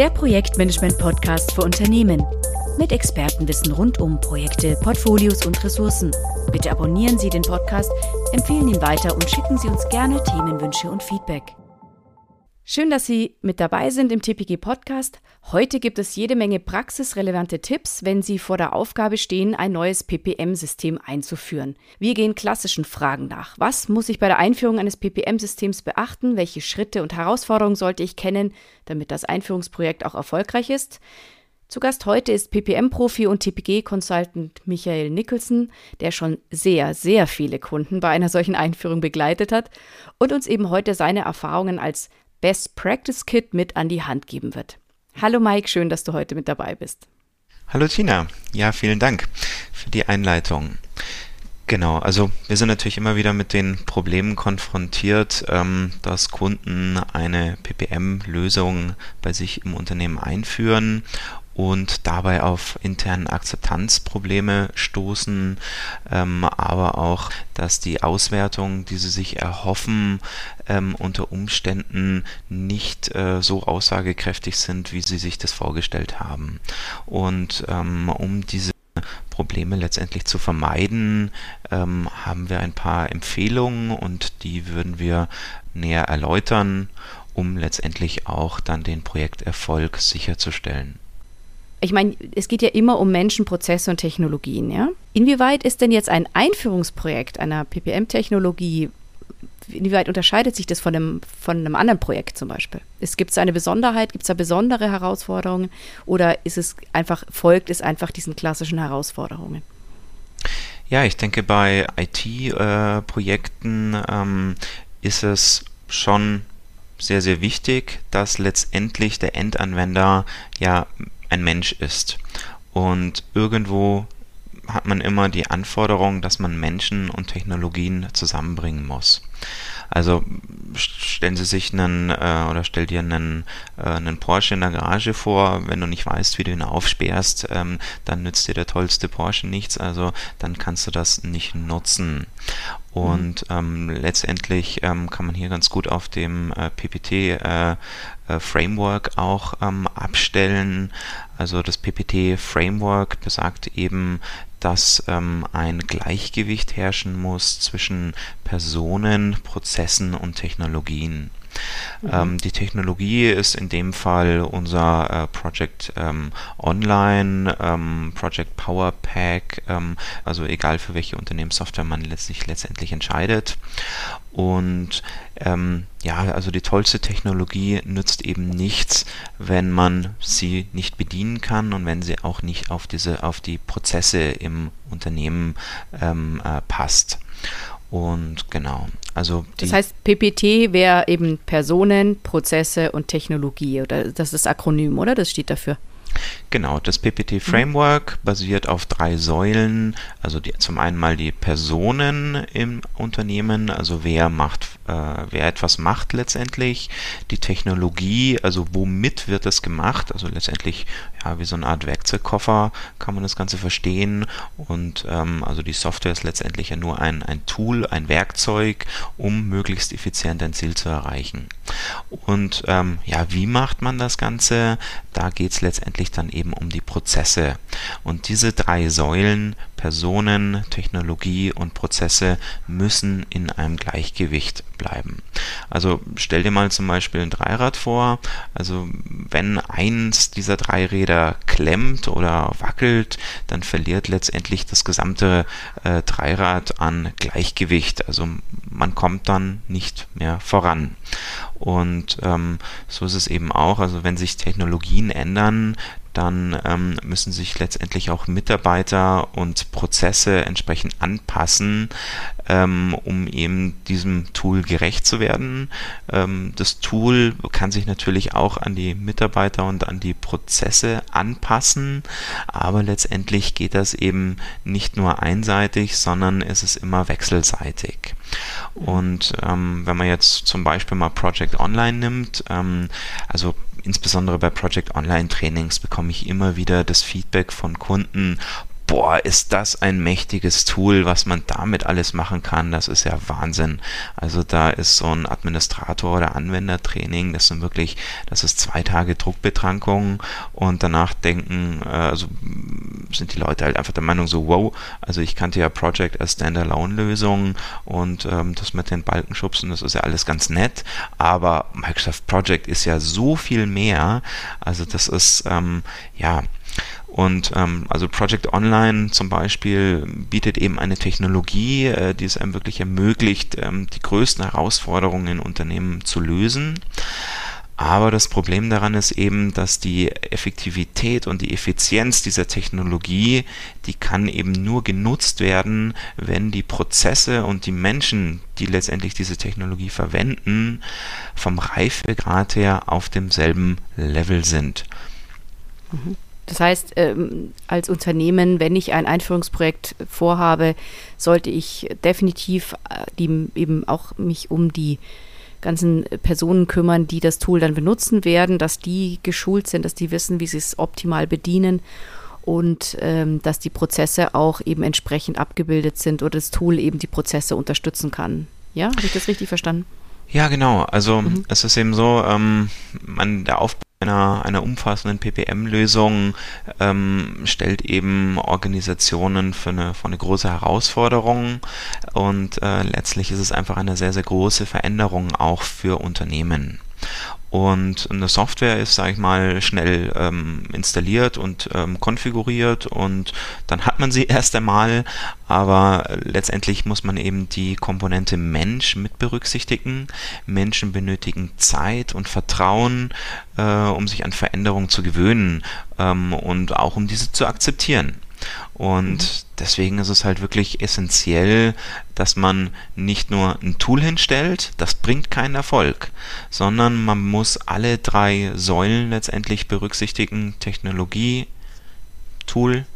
der Projektmanagement-Podcast für Unternehmen. Mit Expertenwissen rund um Projekte, Portfolios und Ressourcen. Bitte abonnieren Sie den Podcast, empfehlen ihn weiter und schicken Sie uns gerne Themenwünsche und Feedback. Schön, dass Sie mit dabei sind im TPG Podcast. Heute gibt es jede Menge praxisrelevante Tipps, wenn Sie vor der Aufgabe stehen, ein neues PPM-System einzuführen. Wir gehen klassischen Fragen nach. Was muss ich bei der Einführung eines PPM-Systems beachten? Welche Schritte und Herausforderungen sollte ich kennen, damit das Einführungsprojekt auch erfolgreich ist? Zu Gast heute ist PPM-Profi und TPG-Consultant Michael Nicholson, der schon sehr, sehr viele Kunden bei einer solchen Einführung begleitet hat und uns eben heute seine Erfahrungen als Best Practice Kit mit an die Hand geben wird. Hallo Mike, schön, dass du heute mit dabei bist. Hallo Tina, ja, vielen Dank für die Einleitung. Genau, also wir sind natürlich immer wieder mit den Problemen konfrontiert, ähm, dass Kunden eine PPM-Lösung bei sich im Unternehmen einführen und dabei auf internen Akzeptanzprobleme stoßen, ähm, aber auch, dass die Auswertung, die sie sich erhoffen, ähm, unter Umständen nicht äh, so aussagekräftig sind, wie sie sich das vorgestellt haben. Und ähm, um diese Probleme letztendlich zu vermeiden, ähm, haben wir ein paar Empfehlungen und die würden wir näher erläutern, um letztendlich auch dann den Projekterfolg sicherzustellen ich meine, es geht ja immer um Menschen, Prozesse und Technologien, ja? Inwieweit ist denn jetzt ein Einführungsprojekt einer PPM-Technologie, inwieweit unterscheidet sich das von einem, von einem anderen Projekt zum Beispiel? Gibt es eine Besonderheit, gibt es da besondere Herausforderungen oder ist es einfach, folgt es einfach diesen klassischen Herausforderungen? Ja, ich denke, bei IT-Projekten äh, ähm, ist es schon sehr, sehr wichtig, dass letztendlich der Endanwender ja ein Mensch ist. Und irgendwo hat man immer die Anforderung, dass man Menschen und Technologien zusammenbringen muss. Also stellen Sie sich einen äh, oder stell dir einen, äh, einen Porsche in der Garage vor, wenn du nicht weißt, wie du ihn aufsperrst, ähm, dann nützt dir der tollste Porsche nichts, also dann kannst du das nicht nutzen. Und mhm. ähm, letztendlich ähm, kann man hier ganz gut auf dem äh, PPT äh, äh, Framework auch ähm, abstellen. Also das PPT Framework besagt eben, dass ähm, ein Gleichgewicht herrschen muss zwischen Personen, Prozessen und Technologien. Mhm. Ähm, die Technologie ist in dem Fall unser äh, Project ähm, Online, ähm, Project Power Pack, ähm, also egal für welche Unternehmenssoftware man letztlich letztendlich entscheidet. Und ähm, ja, also die tollste Technologie nützt eben nichts, wenn man sie nicht bedienen kann und wenn sie auch nicht auf diese, auf die Prozesse im Unternehmen ähm, äh, passt. Und genau, also das heißt, PPT wäre eben Personen, Prozesse und Technologie oder das ist das Akronym, oder? Das steht dafür. Genau, das PPT-Framework mhm. basiert auf drei Säulen. Also die, zum einen mal die Personen im Unternehmen, also wer macht, äh, wer etwas macht letztendlich. Die Technologie, also womit wird es gemacht? Also letztendlich ja wie so eine Art Werkzeugkoffer kann man das Ganze verstehen. Und ähm, also die Software ist letztendlich ja nur ein, ein Tool, ein Werkzeug, um möglichst effizient ein Ziel zu erreichen. Und ähm, ja, wie macht man das Ganze? Da geht es letztendlich dann eben um die Prozesse. Und diese drei Säulen, Personen, Technologie und Prozesse, müssen in einem Gleichgewicht bleiben. Also stell dir mal zum Beispiel ein Dreirad vor. Also wenn eins dieser drei Räder klemmt oder wackelt, dann verliert letztendlich das gesamte äh, Dreirad an Gleichgewicht. Also man kommt dann nicht mehr voran. Und ähm, so ist es eben auch. Also wenn sich Technologien ändern, dann ähm, müssen sich letztendlich auch Mitarbeiter und Prozesse entsprechend anpassen, ähm, um eben diesem Tool gerecht zu werden. Ähm, das Tool kann sich natürlich auch an die Mitarbeiter und an die Prozesse anpassen, aber letztendlich geht das eben nicht nur einseitig, sondern es ist immer wechselseitig. Und ähm, wenn man jetzt zum Beispiel mal Project Online nimmt, ähm, also insbesondere bei Project Online Trainings bekomme ich immer wieder das Feedback von Kunden, boah, ist das ein mächtiges Tool, was man damit alles machen kann. Das ist ja Wahnsinn. Also da ist so ein Administrator oder Anwendertraining, das sind wirklich, das ist zwei Tage Druckbetrankung und danach denken, äh, also sind die Leute halt einfach der Meinung so, wow, also ich kannte ja Project als Standalone-Lösung und ähm, das mit den Balkenschubsen, das ist ja alles ganz nett, aber Microsoft Project ist ja so viel mehr. Also das ist, ähm, ja, und ähm, also Project Online zum Beispiel bietet eben eine Technologie, äh, die es einem wirklich ermöglicht, ähm, die größten Herausforderungen in Unternehmen zu lösen. Aber das Problem daran ist eben, dass die Effektivität und die Effizienz dieser Technologie, die kann eben nur genutzt werden, wenn die Prozesse und die Menschen, die letztendlich diese Technologie verwenden, vom Reifegrad her auf demselben Level sind. Mhm. Das heißt, ähm, als Unternehmen, wenn ich ein Einführungsprojekt vorhabe, sollte ich definitiv äh, die, eben auch mich um die ganzen Personen kümmern, die das Tool dann benutzen werden, dass die geschult sind, dass die wissen, wie sie es optimal bedienen und ähm, dass die Prozesse auch eben entsprechend abgebildet sind oder das Tool eben die Prozesse unterstützen kann. Ja, habe ich das richtig verstanden? Ja, genau. Also mhm. es ist eben so, ähm, man, der Aufbau einer, einer umfassenden PPM-Lösung ähm, stellt eben Organisationen für eine, für eine große Herausforderung und äh, letztlich ist es einfach eine sehr, sehr große Veränderung auch für Unternehmen. Und eine Software ist, sage ich mal, schnell ähm, installiert und ähm, konfiguriert und dann hat man sie erst einmal, aber letztendlich muss man eben die Komponente Mensch mit berücksichtigen. Menschen benötigen Zeit und Vertrauen, äh, um sich an Veränderungen zu gewöhnen ähm, und auch um diese zu akzeptieren. Und mhm. deswegen ist es halt wirklich essentiell, dass man nicht nur ein Tool hinstellt, das bringt keinen Erfolg, sondern man muss alle drei Säulen letztendlich berücksichtigen, Technologie, Tool,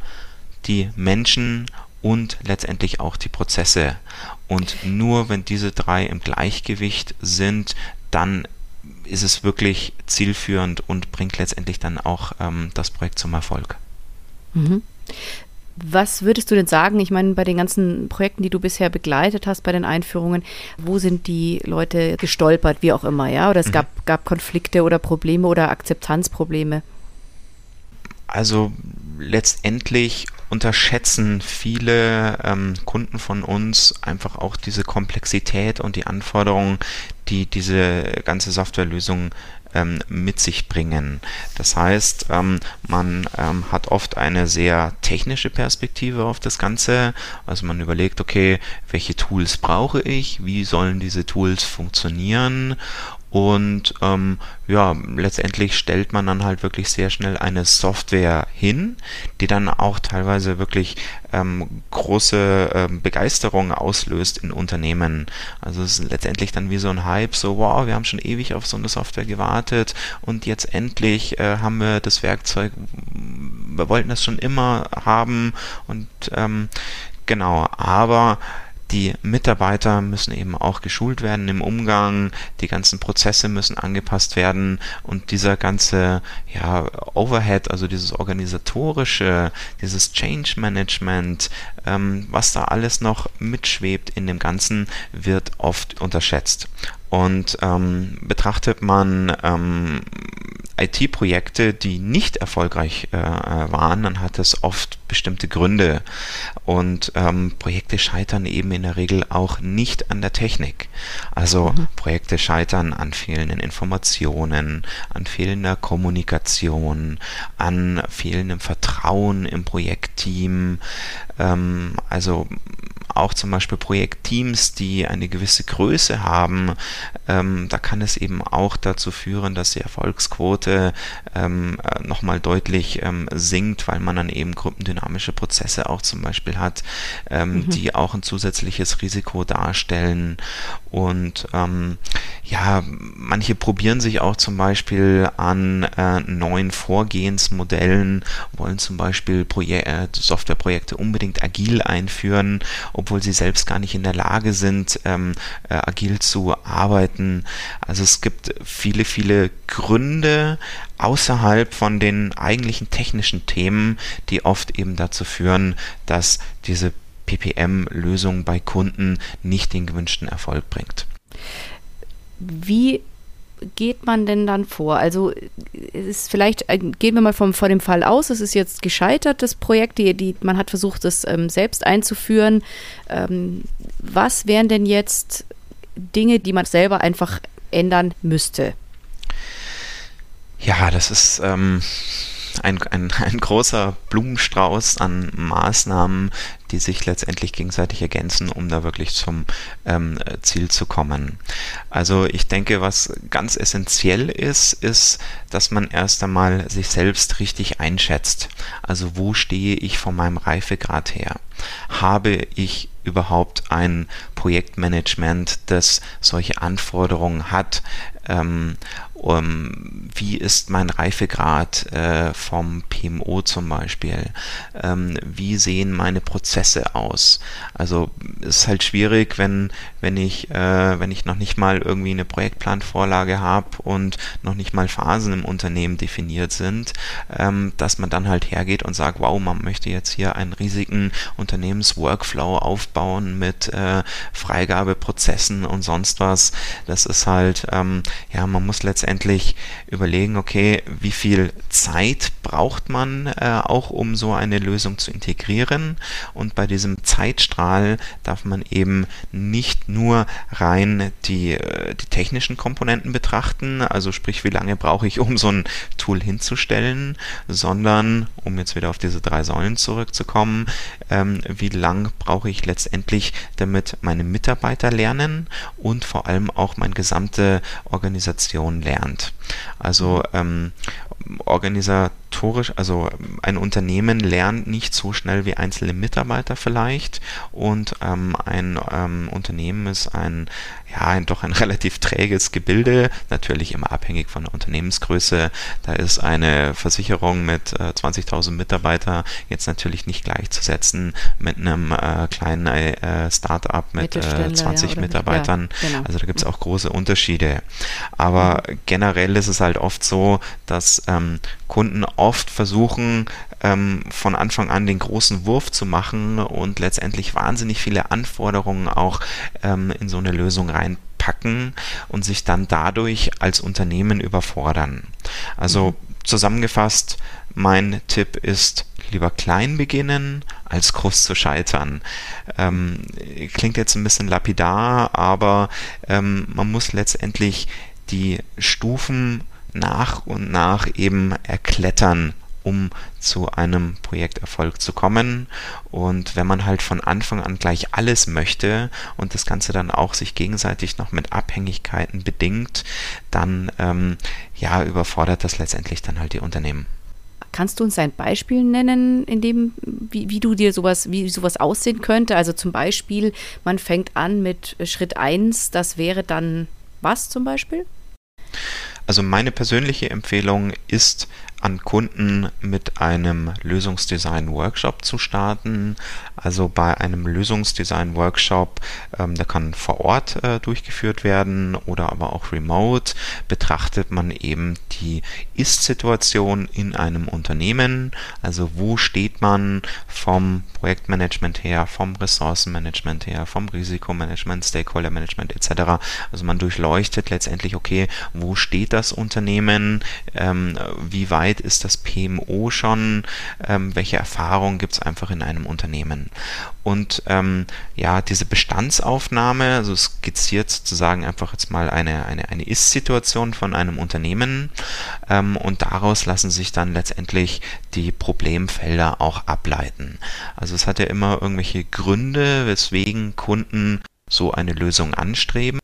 die Menschen und letztendlich auch die Prozesse. Und nur wenn diese drei im Gleichgewicht sind, dann ist es wirklich zielführend und bringt letztendlich dann auch ähm, das Projekt zum Erfolg. Mhm. Was würdest du denn sagen? Ich meine, bei den ganzen Projekten, die du bisher begleitet hast, bei den Einführungen, wo sind die Leute gestolpert, wie auch immer, ja? Oder es mhm. gab, gab Konflikte oder Probleme oder Akzeptanzprobleme? Also letztendlich unterschätzen viele ähm, Kunden von uns einfach auch diese Komplexität und die Anforderungen, die diese ganze Softwarelösung ähm, mit sich bringen. Das heißt, ähm, man ähm, hat oft eine sehr technische Perspektive auf das Ganze. Also man überlegt, okay, welche Tools brauche ich, wie sollen diese Tools funktionieren und ähm, ja, letztendlich stellt man dann halt wirklich sehr schnell eine Software hin, die dann auch teilweise wirklich ähm, große ähm, Begeisterung auslöst in Unternehmen. Also es ist letztendlich dann wie so ein Hype, so wow, wir haben schon ewig auf so eine Software gewartet und jetzt endlich äh, haben wir das Werkzeug, wir wollten das schon immer haben und ähm, genau, aber die Mitarbeiter müssen eben auch geschult werden im Umgang, die ganzen Prozesse müssen angepasst werden und dieser ganze ja, Overhead, also dieses organisatorische, dieses Change Management, ähm, was da alles noch mitschwebt in dem Ganzen, wird oft unterschätzt. Und ähm, betrachtet man ähm, IT-Projekte, die nicht erfolgreich äh, waren, dann hat es oft bestimmte Gründe. Und ähm, Projekte scheitern eben in der Regel auch nicht an der Technik. Also mhm. Projekte scheitern an fehlenden Informationen, an fehlender Kommunikation, an fehlendem Vertrauen im Projektteam. Ähm, also auch zum Beispiel Projektteams, die eine gewisse Größe haben, ähm, da kann es eben auch dazu führen, dass die Erfolgsquote ähm, äh, nochmal deutlich ähm, sinkt, weil man dann eben gruppendynamische Prozesse auch zum Beispiel hat, ähm, mhm. die auch ein zusätzliches Risiko darstellen. Und ähm, ja, manche probieren sich auch zum Beispiel an äh, neuen Vorgehensmodellen, wollen zum Beispiel Proje äh, Softwareprojekte unbedingt agil einführen obwohl sie selbst gar nicht in der Lage sind, ähm, äh, agil zu arbeiten. Also es gibt viele, viele Gründe außerhalb von den eigentlichen technischen Themen, die oft eben dazu führen, dass diese PPM-Lösung bei Kunden nicht den gewünschten Erfolg bringt. Wie geht man denn dann vor? Also ist vielleicht, äh, gehen wir mal vom, vor dem Fall aus, es ist jetzt gescheitert, das Projekt, die, die, man hat versucht, das ähm, selbst einzuführen. Ähm, was wären denn jetzt Dinge, die man selber einfach ändern müsste? Ja, das ist ähm, ein, ein, ein großer Blumenstrauß an Maßnahmen, die sich letztendlich gegenseitig ergänzen, um da wirklich zum ähm, Ziel zu kommen. Also ich denke, was ganz essentiell ist, ist, dass man erst einmal sich selbst richtig einschätzt. Also wo stehe ich von meinem Reifegrad her? Habe ich überhaupt ein Projektmanagement, das solche Anforderungen hat? Ähm, um, wie ist mein Reifegrad äh, vom PMO zum Beispiel? Ähm, wie sehen meine Prozesse aus? Also es ist halt schwierig, wenn, wenn, ich, äh, wenn ich noch nicht mal irgendwie eine Projektplanvorlage habe und noch nicht mal Phasen im Unternehmen definiert sind, ähm, dass man dann halt hergeht und sagt, wow, man möchte jetzt hier einen riesigen Unternehmensworkflow aufbauen mit äh, Freigabeprozessen und sonst was. Das ist halt, ähm, ja, man muss letztendlich letztendlich überlegen, okay, wie viel Zeit braucht man äh, auch, um so eine Lösung zu integrieren. Und bei diesem Zeitstrahl darf man eben nicht nur rein die, äh, die technischen Komponenten betrachten, also sprich, wie lange brauche ich, um so ein Tool hinzustellen, sondern, um jetzt wieder auf diese drei Säulen zurückzukommen, ähm, wie lang brauche ich letztendlich, damit meine Mitarbeiter lernen und vor allem auch meine gesamte Organisation lernt. Also ähm, organisatorisch, also ein Unternehmen lernt nicht so schnell wie einzelne Mitarbeiter vielleicht und ähm, ein ähm, Unternehmen ist ein ja ein, doch ein relativ träges Gebilde, natürlich immer abhängig von der Unternehmensgröße. Da ist eine Versicherung mit äh, 20.000 Mitarbeitern jetzt natürlich nicht gleichzusetzen mit einem äh, kleinen äh, Start-up mit 20 äh, ja, Mitarbeitern. Ja, genau. Also da gibt es auch große Unterschiede. Aber mhm. generell ist es halt oft so, dass ähm, Kunden oft versuchen, ähm, von Anfang an den großen Wurf zu machen und letztendlich wahnsinnig viele Anforderungen auch ähm, in so eine Lösung reinpacken und sich dann dadurch als Unternehmen überfordern. Also mhm. zusammengefasst, mein Tipp ist, lieber klein beginnen, als groß zu scheitern. Ähm, klingt jetzt ein bisschen lapidar, aber ähm, man muss letztendlich die Stufen nach und nach eben erklettern, um zu einem Projekterfolg zu kommen. Und wenn man halt von Anfang an gleich alles möchte und das Ganze dann auch sich gegenseitig noch mit Abhängigkeiten bedingt, dann ähm, ja überfordert das letztendlich dann halt die Unternehmen. Kannst du uns ein Beispiel nennen, in dem, wie, wie, du dir sowas, wie sowas aussehen könnte? Also zum Beispiel, man fängt an mit Schritt 1, das wäre dann was zum Beispiel? Also meine persönliche Empfehlung ist, an Kunden mit einem Lösungsdesign-Workshop zu starten. Also bei einem Lösungsdesign-Workshop, ähm, der kann vor Ort äh, durchgeführt werden oder aber auch remote, betrachtet man eben die Ist-Situation in einem Unternehmen. Also wo steht man vom Projektmanagement her, vom Ressourcenmanagement her, vom Risikomanagement, Stakeholder-Management etc. Also man durchleuchtet letztendlich, okay, wo steht das Unternehmen, ähm, wie weit weit ist das PMO schon, ähm, welche Erfahrungen gibt es einfach in einem Unternehmen. Und ähm, ja, diese Bestandsaufnahme, also skizziert sozusagen einfach jetzt mal eine, eine, eine Ist-Situation von einem Unternehmen ähm, und daraus lassen sich dann letztendlich die Problemfelder auch ableiten. Also es hat ja immer irgendwelche Gründe, weswegen Kunden so eine Lösung anstreben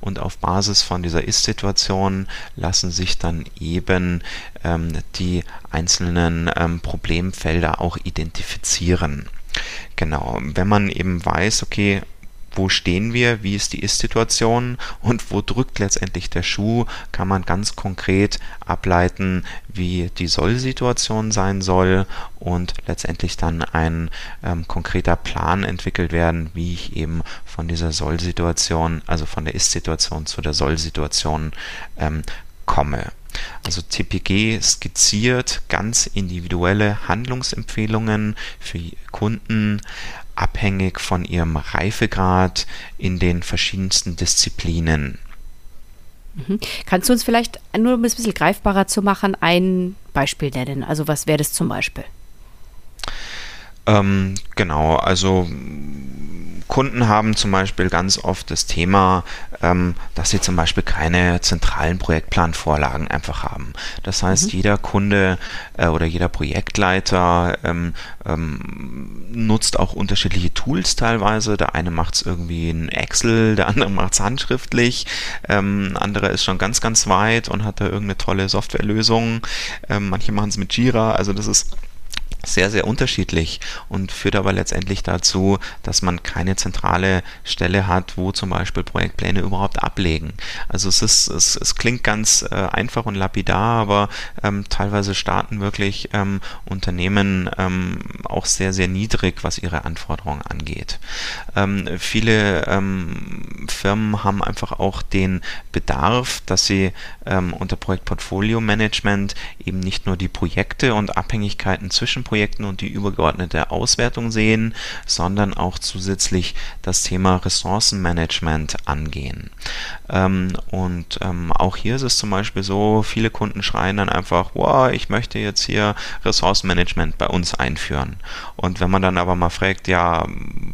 und auf Basis von dieser Ist-Situation lassen sich dann eben ähm, die einzelnen ähm, Problemfelder auch identifizieren. Genau, wenn man eben weiß, okay, wo stehen wir, wie ist die Ist-Situation und wo drückt letztendlich der Schuh, kann man ganz konkret ableiten, wie die Soll-Situation sein soll und letztendlich dann ein ähm, konkreter Plan entwickelt werden, wie ich eben von dieser Soll-Situation, also von der Ist-Situation zu der Soll-Situation ähm, komme. Also TPG skizziert ganz individuelle Handlungsempfehlungen für Kunden, abhängig von ihrem Reifegrad in den verschiedensten Disziplinen. Mhm. Kannst du uns vielleicht nur um es ein bisschen greifbarer zu machen, ein Beispiel nennen? Also was wäre das zum Beispiel? Ähm, genau, also Kunden haben zum Beispiel ganz oft das Thema, dass sie zum Beispiel keine zentralen Projektplanvorlagen einfach haben. Das heißt, mhm. jeder Kunde äh, oder jeder Projektleiter ähm, ähm, nutzt auch unterschiedliche Tools teilweise. Der eine macht es irgendwie in Excel, der andere macht es handschriftlich, ähm, andere ist schon ganz, ganz weit und hat da irgendeine tolle Softwarelösung. Ähm, manche machen es mit Jira, also das ist sehr, sehr unterschiedlich und führt aber letztendlich dazu, dass man keine zentrale Stelle hat, wo zum Beispiel Projektpläne überhaupt ablegen. Also es ist, es, es klingt ganz äh, einfach und lapidar, aber ähm, teilweise starten wirklich ähm, Unternehmen ähm, auch sehr, sehr niedrig, was ihre Anforderungen angeht. Ähm, viele ähm, Firmen haben einfach auch den Bedarf, dass sie ähm, unter Projektportfolio Management eben nicht nur die Projekte und Abhängigkeiten zwischen Projekten und die übergeordnete Auswertung sehen, sondern auch zusätzlich das Thema Ressourcenmanagement angehen. Ähm, und ähm, auch hier ist es zum Beispiel so, viele Kunden schreien dann einfach, wow, ich möchte jetzt hier Ressourcenmanagement bei uns einführen. Und wenn man dann aber mal fragt, ja,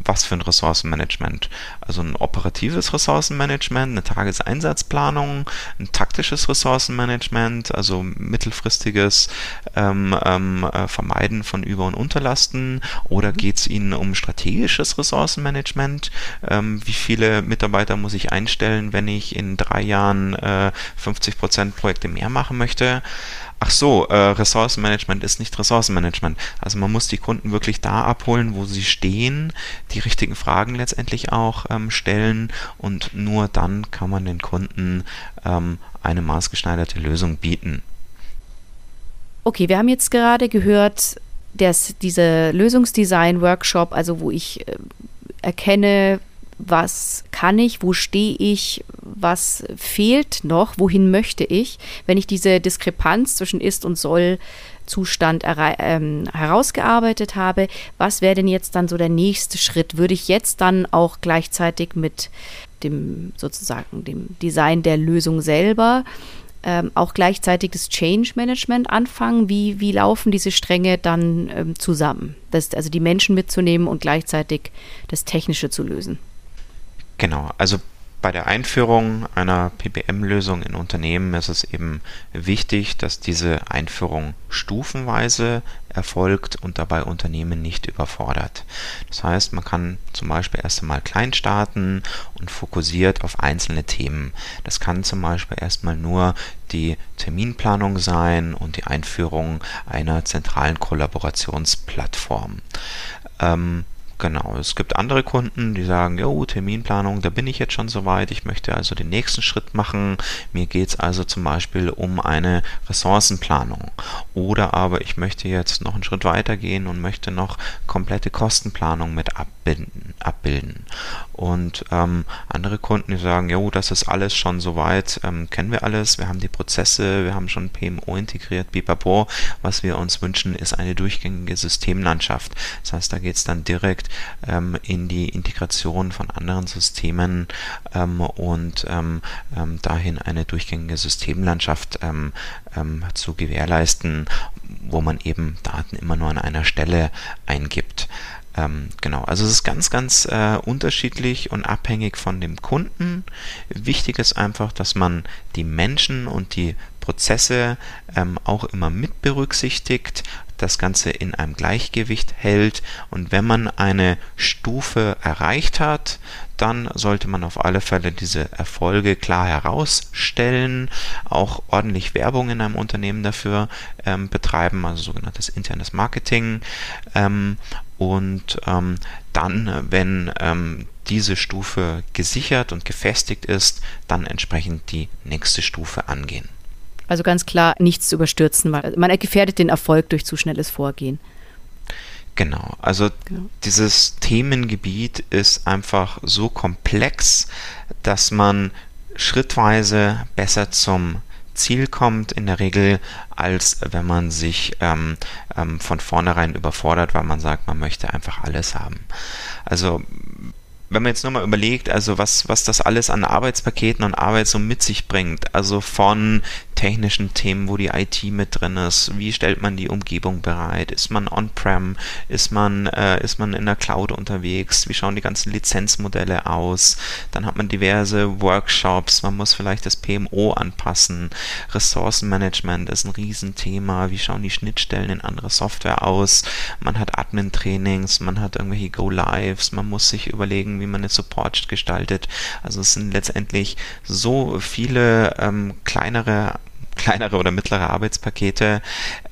was für ein Ressourcenmanagement? Also ein operatives Ressourcenmanagement, eine Tageseinsatzplanung, ein taktisches Ressourcenmanagement, also mittelfristiges ähm, ähm, äh, Vermeiden von Über- und Unterlasten oder mhm. geht es Ihnen um strategisches Ressourcenmanagement? Ähm, wie viele Mitarbeiter muss ich einstellen, wenn ich in drei Jahren äh, 50% Projekte mehr machen möchte? Ach so, äh, Ressourcenmanagement ist nicht Ressourcenmanagement. Also man muss die Kunden wirklich da abholen, wo sie stehen, die richtigen Fragen letztendlich auch ähm, stellen und nur dann kann man den Kunden ähm, eine maßgeschneiderte Lösung bieten. Okay, wir haben jetzt gerade gehört, dass dieser Lösungsdesign-Workshop, also wo ich äh, erkenne, was kann ich, wo stehe ich, was fehlt noch, wohin möchte ich, wenn ich diese Diskrepanz zwischen ist und soll Zustand ähm, herausgearbeitet habe, was wäre denn jetzt dann so der nächste Schritt? Würde ich jetzt dann auch gleichzeitig mit dem sozusagen dem Design der Lösung selber ähm, auch gleichzeitig das Change Management anfangen? Wie, wie laufen diese Stränge dann ähm, zusammen? Das, also die Menschen mitzunehmen und gleichzeitig das Technische zu lösen. Genau, also bei der Einführung einer PPM-Lösung in Unternehmen ist es eben wichtig, dass diese Einführung stufenweise erfolgt und dabei Unternehmen nicht überfordert. Das heißt, man kann zum Beispiel erst einmal klein starten und fokussiert auf einzelne Themen. Das kann zum Beispiel erstmal nur die Terminplanung sein und die Einführung einer zentralen Kollaborationsplattform. Ähm, Genau, es gibt andere Kunden, die sagen, jo, Terminplanung, da bin ich jetzt schon soweit, ich möchte also den nächsten Schritt machen. Mir geht es also zum Beispiel um eine Ressourcenplanung. Oder aber ich möchte jetzt noch einen Schritt weiter gehen und möchte noch komplette Kostenplanung mit abbilden. abbilden. Und ähm, andere Kunden, die sagen, jo, das ist alles schon soweit, ähm, kennen wir alles, wir haben die Prozesse, wir haben schon PMO integriert, bipapo. Was wir uns wünschen, ist eine durchgängige Systemlandschaft. Das heißt, da geht es dann direkt ähm, in die Integration von anderen Systemen ähm, und ähm, ähm, dahin eine durchgängige Systemlandschaft zu gewährleisten, wo man eben Daten immer nur an einer Stelle eingibt. Ähm, genau, also es ist ganz, ganz äh, unterschiedlich und abhängig von dem Kunden. Wichtig ist einfach, dass man die Menschen und die Prozesse ähm, auch immer mit berücksichtigt, das Ganze in einem Gleichgewicht hält und wenn man eine Stufe erreicht hat, dann sollte man auf alle Fälle diese Erfolge klar herausstellen, auch ordentlich Werbung in einem Unternehmen dafür ähm, betreiben, also sogenanntes internes Marketing. Ähm, und ähm, dann, wenn ähm, diese Stufe gesichert und gefestigt ist, dann entsprechend die nächste Stufe angehen. Also ganz klar nichts zu überstürzen, weil man gefährdet den Erfolg durch zu schnelles Vorgehen. Genau, also genau. dieses Themengebiet ist einfach so komplex, dass man schrittweise besser zum Ziel kommt, in der Regel, als wenn man sich ähm, ähm, von vornherein überfordert, weil man sagt, man möchte einfach alles haben. Also wenn man jetzt nur mal überlegt, also was, was das alles an Arbeitspaketen und Arbeit so mit sich bringt, also von technischen Themen, wo die IT mit drin ist, wie stellt man die Umgebung bereit, ist man on-prem, ist man, äh, ist man in der Cloud unterwegs, wie schauen die ganzen Lizenzmodelle aus, dann hat man diverse Workshops, man muss vielleicht das PMO anpassen, Ressourcenmanagement ist ein Riesenthema, wie schauen die Schnittstellen in andere Software aus, man hat Admin-Trainings, man hat irgendwelche Go-Lives, man muss sich überlegen, wie man eine Support gestaltet, also es sind letztendlich so viele ähm, kleinere kleinere oder mittlere Arbeitspakete,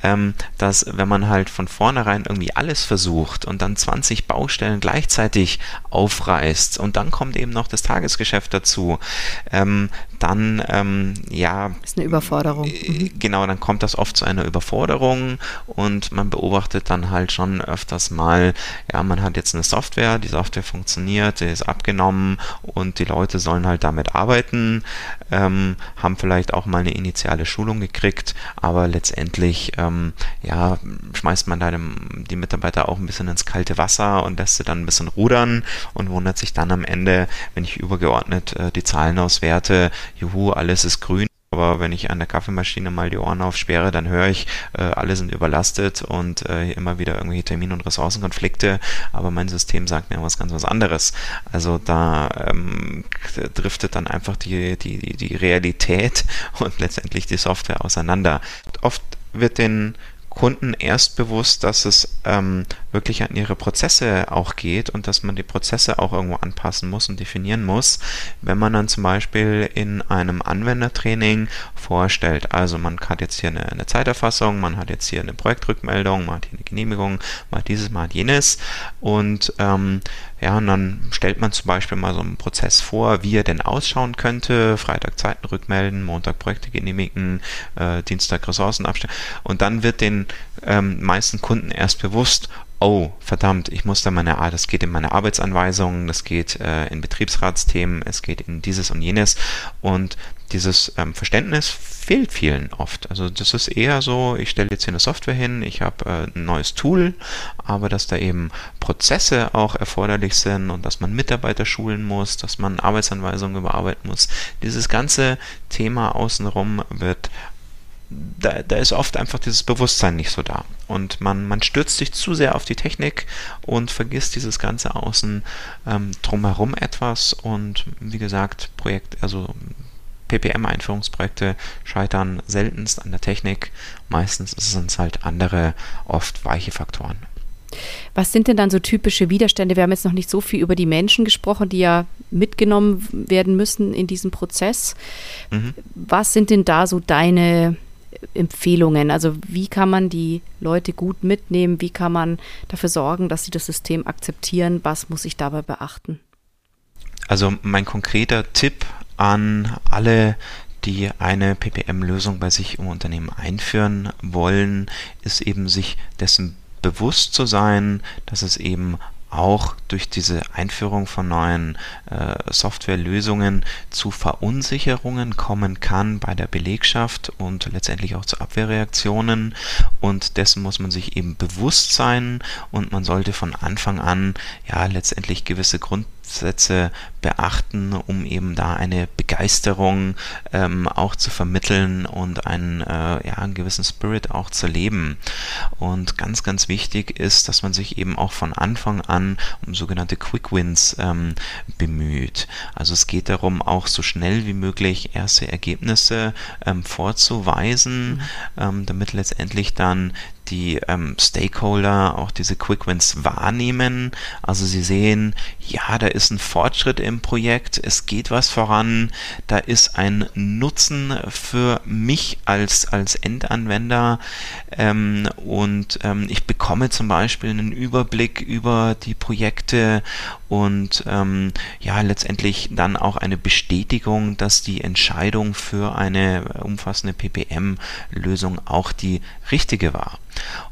ähm, dass wenn man halt von vornherein irgendwie alles versucht und dann 20 Baustellen gleichzeitig aufreißt und dann kommt eben noch das Tagesgeschäft dazu, ähm, dann ähm, ja. Ist eine Überforderung. Mhm. Genau, dann kommt das oft zu einer Überforderung und man beobachtet dann halt schon öfters mal, ja, man hat jetzt eine Software, die Software funktioniert, die ist abgenommen und die Leute sollen halt damit arbeiten, ähm, haben vielleicht auch mal eine initiale Schulung gekriegt, aber letztendlich ähm, ja, schmeißt man da dem, die Mitarbeiter auch ein bisschen ins kalte Wasser und lässt sie dann ein bisschen rudern und wundert sich dann am Ende, wenn ich übergeordnet äh, die Zahlen auswerte, juhu, alles ist grün. Aber wenn ich an der Kaffeemaschine mal die Ohren aufsperre, dann höre ich, äh, alle sind überlastet und äh, immer wieder irgendwelche Termin- und Ressourcenkonflikte. Aber mein System sagt mir was ganz was anderes. Also da ähm, driftet dann einfach die, die, die Realität und letztendlich die Software auseinander. Oft wird den Kunden erst bewusst, dass es ähm, wirklich an ihre Prozesse auch geht und dass man die Prozesse auch irgendwo anpassen muss und definieren muss, wenn man dann zum Beispiel in einem Anwendertraining vorstellt. Also man hat jetzt hier eine, eine Zeiterfassung, man hat jetzt hier eine Projektrückmeldung, man hat hier eine Genehmigung, man hat dieses, man hat jenes und ähm, ja, und dann stellt man zum Beispiel mal so einen Prozess vor, wie er denn ausschauen könnte. Freitag Zeiten rückmelden, Montag Projekte genehmigen, äh, Dienstag Ressourcen abstellen. Und dann wird den ähm, meisten Kunden erst bewusst, oh, verdammt, ich muss da meine, ah, das geht in meine Arbeitsanweisungen, das geht äh, in Betriebsratsthemen, es geht in dieses und jenes. Und dieses ähm, Verständnis fehlt vielen oft. Also das ist eher so, ich stelle jetzt hier eine Software hin, ich habe äh, ein neues Tool, aber dass da eben Prozesse auch erforderlich sind und dass man Mitarbeiter schulen muss, dass man Arbeitsanweisungen überarbeiten muss. Dieses ganze Thema außenrum wird da, da ist oft einfach dieses Bewusstsein nicht so da. Und man, man stürzt sich zu sehr auf die Technik und vergisst dieses ganze Außen ähm, drumherum etwas. Und wie gesagt, Projekt, also PPM-Einführungsprojekte scheitern seltenst an der Technik. Meistens sind es halt andere, oft weiche Faktoren. Was sind denn dann so typische Widerstände? Wir haben jetzt noch nicht so viel über die Menschen gesprochen, die ja mitgenommen werden müssen in diesem Prozess. Mhm. Was sind denn da so deine Empfehlungen? Also wie kann man die Leute gut mitnehmen? Wie kann man dafür sorgen, dass sie das System akzeptieren? Was muss ich dabei beachten? Also mein konkreter Tipp an alle, die eine PPM-Lösung bei sich im Unternehmen einführen wollen, ist eben sich dessen bewusst zu sein, dass es eben auch durch diese Einführung von neuen äh, Softwarelösungen zu Verunsicherungen kommen kann bei der Belegschaft und letztendlich auch zu Abwehrreaktionen. Und dessen muss man sich eben bewusst sein und man sollte von Anfang an ja letztendlich gewisse Grund Grundsätze beachten, um eben da eine Begeisterung ähm, auch zu vermitteln und einen, äh, ja, einen gewissen Spirit auch zu leben. Und ganz, ganz wichtig ist, dass man sich eben auch von Anfang an um sogenannte Quick Wins ähm, bemüht. Also es geht darum, auch so schnell wie möglich erste Ergebnisse ähm, vorzuweisen, mhm. ähm, damit letztendlich dann die ähm, Stakeholder auch diese Quick Wins wahrnehmen. Also sie sehen, ja, da ist ein Fortschritt im Projekt, es geht was voran, da ist ein Nutzen für mich als, als Endanwender ähm, und ähm, ich bekomme zum Beispiel einen Überblick über die Projekte und ähm, ja, letztendlich dann auch eine Bestätigung, dass die Entscheidung für eine umfassende PPM-Lösung auch die richtige war.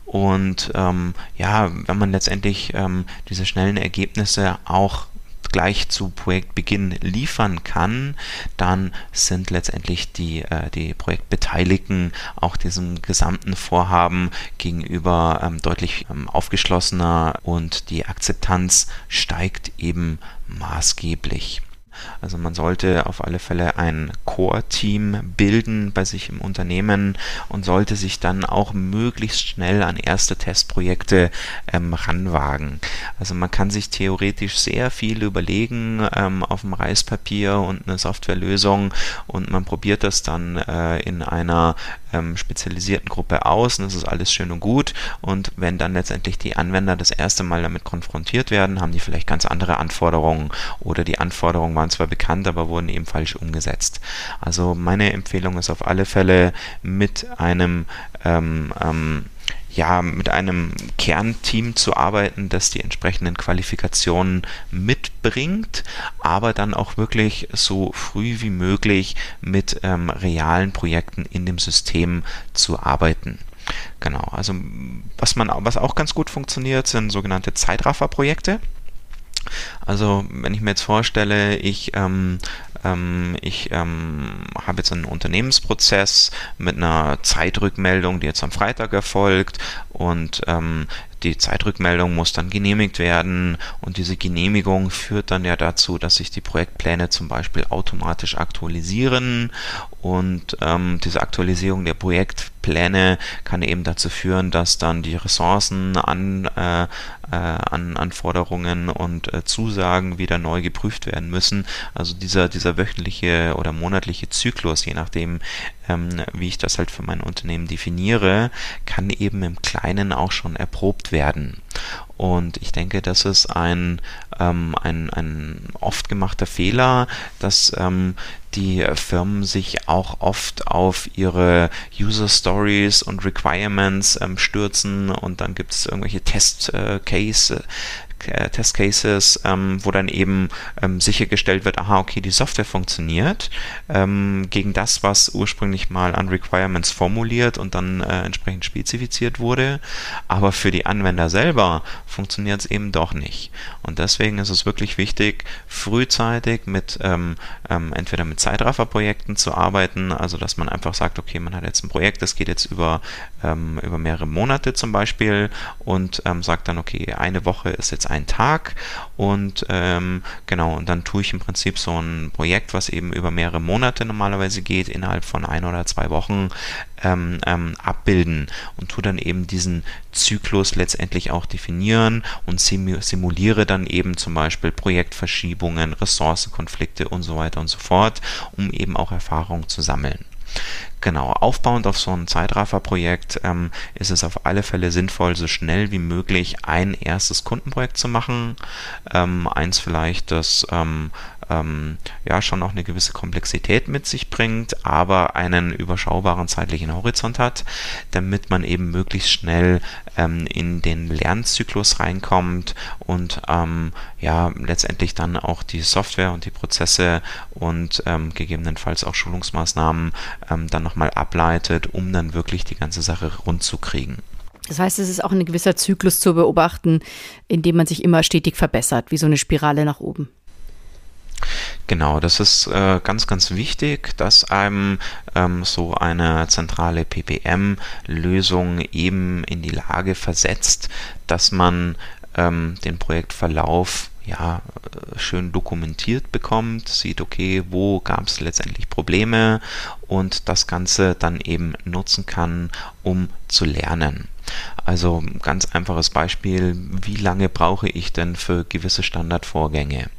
Und ähm, ja, wenn man letztendlich ähm, diese schnellen Ergebnisse auch gleich zu Projektbeginn liefern kann, dann sind letztendlich die, äh, die Projektbeteiligten auch diesem gesamten Vorhaben gegenüber ähm, deutlich ähm, aufgeschlossener und die Akzeptanz steigt eben maßgeblich. Also man sollte auf alle Fälle ein Core-Team bilden bei sich im Unternehmen und sollte sich dann auch möglichst schnell an erste Testprojekte ähm, ranwagen. Also man kann sich theoretisch sehr viel überlegen ähm, auf dem Reispapier und eine Softwarelösung und man probiert das dann äh, in einer ähm, spezialisierten Gruppe aus und das ist alles schön und gut und wenn dann letztendlich die Anwender das erste Mal damit konfrontiert werden, haben die vielleicht ganz andere Anforderungen oder die Anforderungen waren zwar bekannt, aber wurden eben falsch umgesetzt. Also meine Empfehlung ist auf alle Fälle mit einem ähm, ähm, ja, mit einem Kernteam zu arbeiten, das die entsprechenden Qualifikationen mitbringt, aber dann auch wirklich so früh wie möglich mit ähm, realen Projekten in dem System zu arbeiten. Genau, also was man was auch ganz gut funktioniert, sind sogenannte Zeitrafferprojekte. Also wenn ich mir jetzt vorstelle, ich, ähm, ähm, ich ähm, habe jetzt einen Unternehmensprozess mit einer Zeitrückmeldung, die jetzt am Freitag erfolgt und ähm, die Zeitrückmeldung muss dann genehmigt werden und diese Genehmigung führt dann ja dazu, dass sich die Projektpläne zum Beispiel automatisch aktualisieren und ähm, diese Aktualisierung der Projektpläne kann eben dazu führen, dass dann die Ressourcen an, äh, äh, an Anforderungen und äh, Zusagen wieder neu geprüft werden müssen. Also dieser, dieser wöchentliche oder monatliche Zyklus, je nachdem, ähm, wie ich das halt für mein Unternehmen definiere, kann eben im Kleinen auch schon erprobt werden. Und ich denke, das ist ein, ähm, ein, ein oft gemachter Fehler, dass ähm, die Firmen sich auch oft auf ihre User Stories und Requirements ähm, stürzen und dann gibt es irgendwelche Test äh, Case äh, Testcases, ähm, wo dann eben ähm, sichergestellt wird, aha, okay, die Software funktioniert ähm, gegen das, was ursprünglich mal an Requirements formuliert und dann äh, entsprechend spezifiziert wurde. Aber für die Anwender selber funktioniert es eben doch nicht. Und deswegen ist es wirklich wichtig, frühzeitig mit ähm, ähm, entweder mit Zeitrafferprojekten zu arbeiten, also dass man einfach sagt, okay, man hat jetzt ein Projekt, das geht jetzt über, ähm, über mehrere Monate zum Beispiel und sagt dann, okay, eine Woche ist jetzt ein Tag und ähm, genau, und dann tue ich im Prinzip so ein Projekt, was eben über mehrere Monate normalerweise geht, innerhalb von ein oder zwei Wochen ähm, ähm, abbilden und tue dann eben diesen Zyklus letztendlich auch definieren und simuliere dann eben zum Beispiel Projektverschiebungen, Ressourcenkonflikte und so weiter und so fort, um eben auch Erfahrung zu sammeln. Genau, aufbauend auf so ein Zeitrafferprojekt ähm, ist es auf alle Fälle sinnvoll, so schnell wie möglich ein erstes Kundenprojekt zu machen. Ähm, eins vielleicht, das ähm, ähm, ja schon noch eine gewisse Komplexität mit sich bringt, aber einen überschaubaren zeitlichen Horizont hat, damit man eben möglichst schnell ähm, in den Lernzyklus reinkommt und ähm, ja letztendlich dann auch die Software und die Prozesse und ähm, gegebenenfalls auch Schulungsmaßnahmen ähm, dann nochmal ableitet, um dann wirklich die ganze Sache rund zu kriegen. Das heißt, es ist auch ein gewisser Zyklus zu beobachten, in dem man sich immer stetig verbessert, wie so eine Spirale nach oben. Genau, das ist äh, ganz, ganz wichtig, dass einem ähm, so eine zentrale PPM-Lösung eben in die Lage versetzt, dass man ähm, den Projektverlauf ja, schön dokumentiert bekommt, sieht, okay, wo gab es letztendlich Probleme und das Ganze dann eben nutzen kann, um zu lernen. Also ganz einfaches Beispiel, wie lange brauche ich denn für gewisse Standardvorgänge,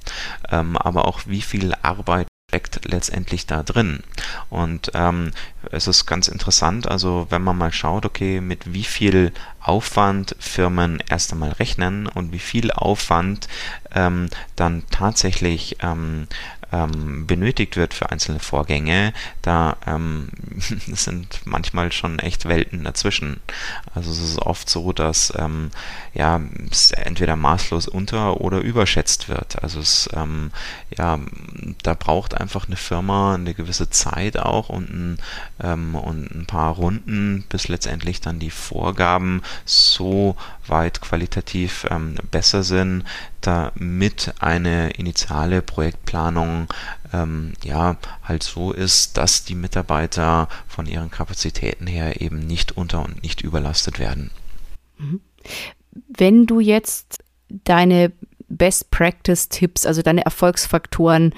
ähm, aber auch wie viel Arbeit steckt letztendlich da drin. Und ähm, es ist ganz interessant, also wenn man mal schaut, okay, mit wie viel Aufwand Firmen erst einmal rechnen und wie viel Aufwand ähm, dann tatsächlich ähm, ähm, benötigt wird für einzelne Vorgänge, da ähm, sind manchmal schon echt Welten dazwischen. Also es ist oft so, dass ähm, ja es entweder maßlos unter- oder überschätzt wird. Also es ähm, ja da braucht einfach eine Firma eine gewisse Zeit auch und ein, ähm, und ein paar Runden, bis letztendlich dann die Vorgaben so weit qualitativ ähm, besser sind, damit eine initiale Projektplanung ähm, ja halt so ist, dass die Mitarbeiter von ihren Kapazitäten her eben nicht unter und nicht überlastet werden. Mhm. Wenn du jetzt deine Best Practice Tipps, also deine Erfolgsfaktoren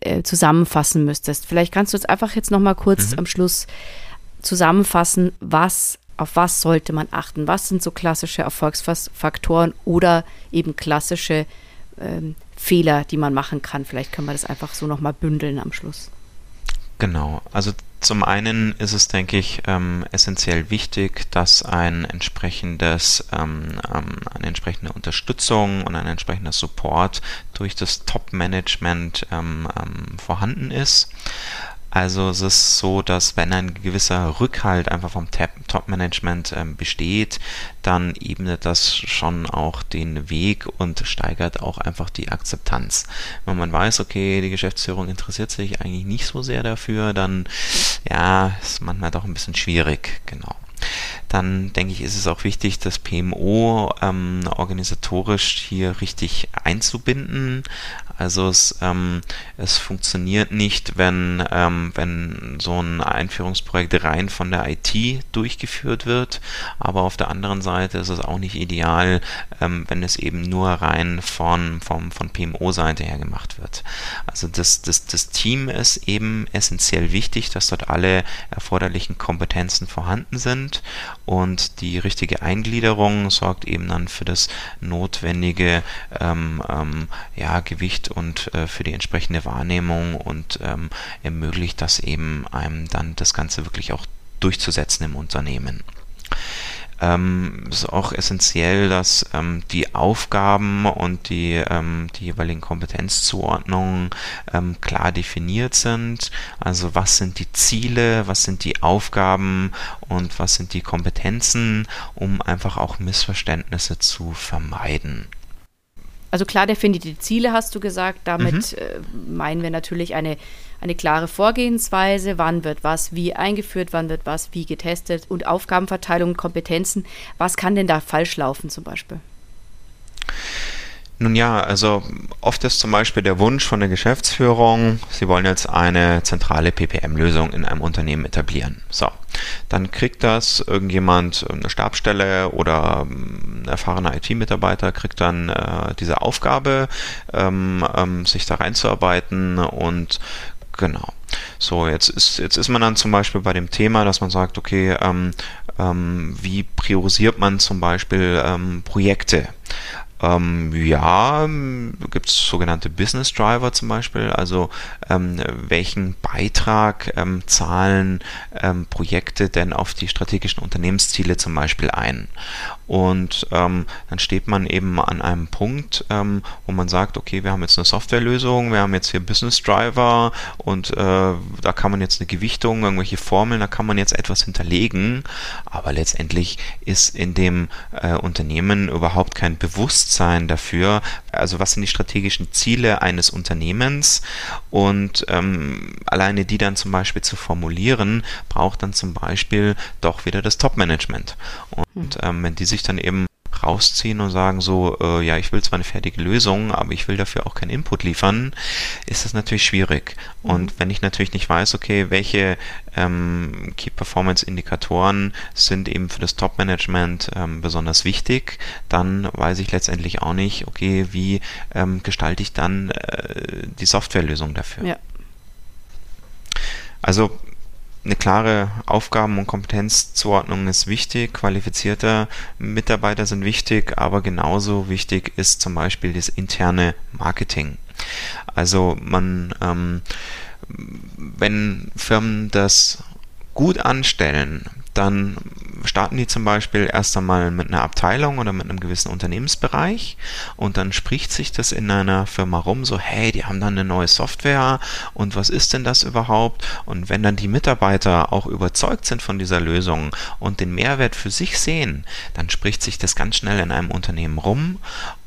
äh, zusammenfassen müsstest, vielleicht kannst du es einfach jetzt noch mal kurz mhm. am Schluss zusammenfassen, was auf was sollte man achten? Was sind so klassische Erfolgsfaktoren oder eben klassische ähm, Fehler, die man machen kann? Vielleicht können wir das einfach so nochmal bündeln am Schluss. Genau, also zum einen ist es, denke ich, ähm, essentiell wichtig, dass ein entsprechendes, ähm, ähm eine entsprechende Unterstützung und ein entsprechender Support durch das Top-Management ähm, ähm, vorhanden ist. Also es ist so, dass wenn ein gewisser Rückhalt einfach vom Top-Management ähm, besteht, dann ebnet das schon auch den Weg und steigert auch einfach die Akzeptanz. Wenn man weiß, okay, die Geschäftsführung interessiert sich eigentlich nicht so sehr dafür, dann ja, ist manchmal doch ein bisschen schwierig, genau dann denke ich, ist es auch wichtig, das PMO ähm, organisatorisch hier richtig einzubinden. Also es, ähm, es funktioniert nicht, wenn, ähm, wenn so ein Einführungsprojekt rein von der IT durchgeführt wird, aber auf der anderen Seite ist es auch nicht ideal, ähm, wenn es eben nur rein von, von, von PMO-Seite her gemacht wird. Also das, das, das Team ist eben essentiell wichtig, dass dort alle erforderlichen Kompetenzen vorhanden sind und die richtige Eingliederung sorgt eben dann für das notwendige ähm, ähm, ja, Gewicht und äh, für die entsprechende Wahrnehmung und ähm, ermöglicht das eben einem dann das Ganze wirklich auch durchzusetzen im Unternehmen ähm, ist auch essentiell, dass ähm, die Aufgaben und die, ähm, die jeweiligen Kompetenzzuordnungen ähm, klar definiert sind. Also was sind die Ziele, was sind die Aufgaben und was sind die Kompetenzen, um einfach auch Missverständnisse zu vermeiden. Also klar definierte Ziele hast du gesagt. Damit mhm. äh, meinen wir natürlich eine, eine klare Vorgehensweise. Wann wird was wie eingeführt, wann wird was wie getestet und Aufgabenverteilung, Kompetenzen. Was kann denn da falsch laufen zum Beispiel? Nun ja, also oft ist zum Beispiel der Wunsch von der Geschäftsführung, sie wollen jetzt eine zentrale PPM-Lösung in einem Unternehmen etablieren. So, dann kriegt das irgendjemand, eine Stabstelle oder ein erfahrener IT-Mitarbeiter kriegt dann äh, diese Aufgabe, ähm, ähm, sich da reinzuarbeiten und genau. So, jetzt ist, jetzt ist man dann zum Beispiel bei dem Thema, dass man sagt, okay, ähm, ähm, wie priorisiert man zum Beispiel ähm, Projekte? Ähm, ja, gibt es sogenannte Business Driver zum Beispiel, also ähm, welchen Beitrag ähm, zahlen ähm, Projekte denn auf die strategischen Unternehmensziele zum Beispiel ein? Und ähm, dann steht man eben an einem Punkt, ähm, wo man sagt, okay, wir haben jetzt eine Softwarelösung, wir haben jetzt hier Business Driver und äh, da kann man jetzt eine Gewichtung, irgendwelche Formeln, da kann man jetzt etwas hinterlegen, aber letztendlich ist in dem äh, Unternehmen überhaupt kein Bewusstsein dafür, also was sind die strategischen Ziele eines Unternehmens und ähm, alleine die dann zum Beispiel zu formulieren, braucht dann zum Beispiel doch wieder das Top-Management. Und hm. ähm, wenn die sich dann eben rausziehen und sagen so, äh, ja, ich will zwar eine fertige Lösung, aber ich will dafür auch keinen Input liefern, ist das natürlich schwierig. Mhm. Und wenn ich natürlich nicht weiß, okay, welche ähm, Key Performance Indikatoren sind eben für das Top-Management ähm, besonders wichtig, dann weiß ich letztendlich auch nicht, okay, wie ähm, gestalte ich dann äh, die Softwarelösung dafür. Ja. Also eine klare Aufgaben- und Kompetenzzuordnung ist wichtig, qualifizierte Mitarbeiter sind wichtig, aber genauso wichtig ist zum Beispiel das interne Marketing. Also man, ähm, wenn Firmen das gut anstellen, dann starten die zum Beispiel erst einmal mit einer Abteilung oder mit einem gewissen Unternehmensbereich und dann spricht sich das in einer Firma rum, so hey, die haben dann eine neue Software und was ist denn das überhaupt? Und wenn dann die Mitarbeiter auch überzeugt sind von dieser Lösung und den Mehrwert für sich sehen, dann spricht sich das ganz schnell in einem Unternehmen rum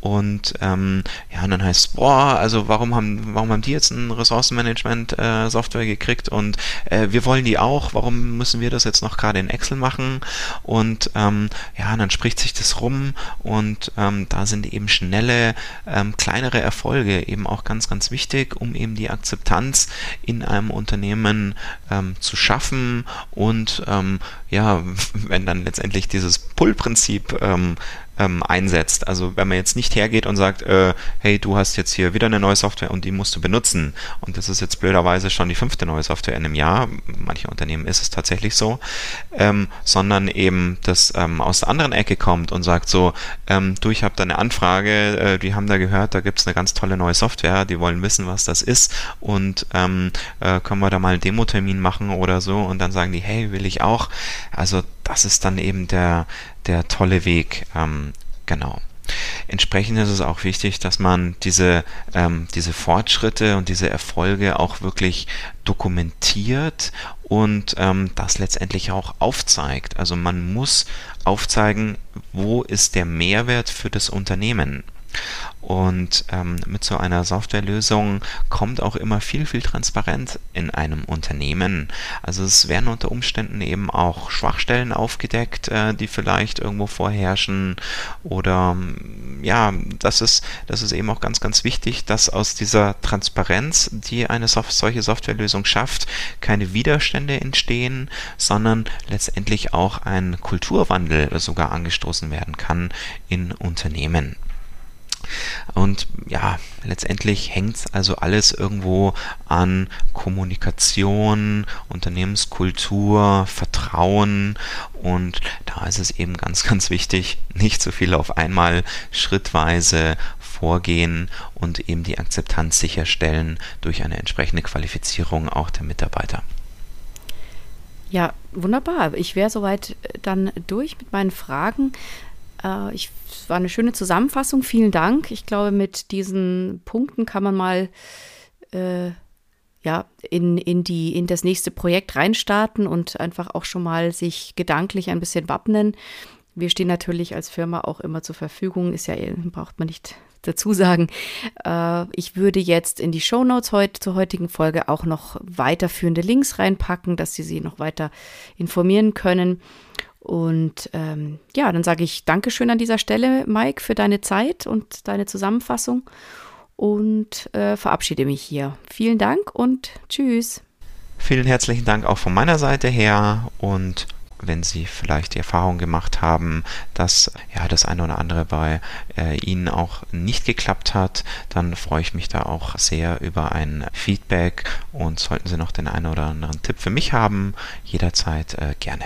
und ähm, ja, und dann heißt es, boah, also warum haben, warum haben die jetzt ein Ressourcenmanagement-Software äh, gekriegt und äh, wir wollen die auch, warum müssen wir das jetzt noch gerade in Excel machen? Und ähm, ja, dann spricht sich das rum und ähm, da sind eben schnelle, ähm, kleinere Erfolge eben auch ganz, ganz wichtig, um eben die Akzeptanz in einem Unternehmen ähm, zu schaffen und ähm, ja, wenn dann letztendlich dieses Pull-Prinzip ähm, ähm, einsetzt. Also wenn man jetzt nicht hergeht und sagt, äh, hey, du hast jetzt hier wieder eine neue Software und die musst du benutzen. Und das ist jetzt blöderweise schon die fünfte neue Software in einem Jahr, manche Unternehmen ist es tatsächlich so, ähm, sondern eben das ähm, aus der anderen Ecke kommt und sagt so, ähm, du, ich habe da eine Anfrage, äh, die haben da gehört, da gibt es eine ganz tolle neue Software, die wollen wissen, was das ist. Und ähm, äh, können wir da mal einen Demo-Termin machen oder so? Und dann sagen die, hey, will ich auch. Also das ist dann eben der, der tolle Weg. Ähm, genau. Entsprechend ist es auch wichtig, dass man diese, ähm, diese Fortschritte und diese Erfolge auch wirklich dokumentiert und ähm, das letztendlich auch aufzeigt. Also man muss aufzeigen, wo ist der Mehrwert für das Unternehmen. Und ähm, mit so einer Softwarelösung kommt auch immer viel, viel Transparenz in einem Unternehmen. Also es werden unter Umständen eben auch Schwachstellen aufgedeckt, äh, die vielleicht irgendwo vorherrschen. Oder ja, das ist, das ist eben auch ganz, ganz wichtig, dass aus dieser Transparenz, die eine Soft solche Softwarelösung schafft, keine Widerstände entstehen, sondern letztendlich auch ein Kulturwandel sogar angestoßen werden kann in Unternehmen. Und ja, letztendlich hängt es also alles irgendwo an Kommunikation, Unternehmenskultur, Vertrauen und da ist es eben ganz, ganz wichtig, nicht so viel auf einmal schrittweise vorgehen und eben die Akzeptanz sicherstellen durch eine entsprechende Qualifizierung auch der Mitarbeiter. Ja, wunderbar. Ich wäre soweit dann durch mit meinen Fragen. Äh, ich, es war eine schöne Zusammenfassung. Vielen Dank. Ich glaube, mit diesen Punkten kann man mal äh, ja, in, in, die, in das nächste Projekt reinstarten und einfach auch schon mal sich gedanklich ein bisschen wappnen. Wir stehen natürlich als Firma auch immer zur Verfügung, ist ja, braucht man nicht dazu sagen. Äh, ich würde jetzt in die Show Notes heute, zur heutigen Folge auch noch weiterführende Links reinpacken, dass Sie sie noch weiter informieren können. Und ähm, ja, dann sage ich Dankeschön an dieser Stelle, Mike, für deine Zeit und deine Zusammenfassung und äh, verabschiede mich hier. Vielen Dank und tschüss. Vielen herzlichen Dank auch von meiner Seite her und wenn Sie vielleicht die Erfahrung gemacht haben, dass ja das eine oder andere bei äh, Ihnen auch nicht geklappt hat, dann freue ich mich da auch sehr über ein Feedback und sollten Sie noch den einen oder anderen Tipp für mich haben, jederzeit äh, gerne.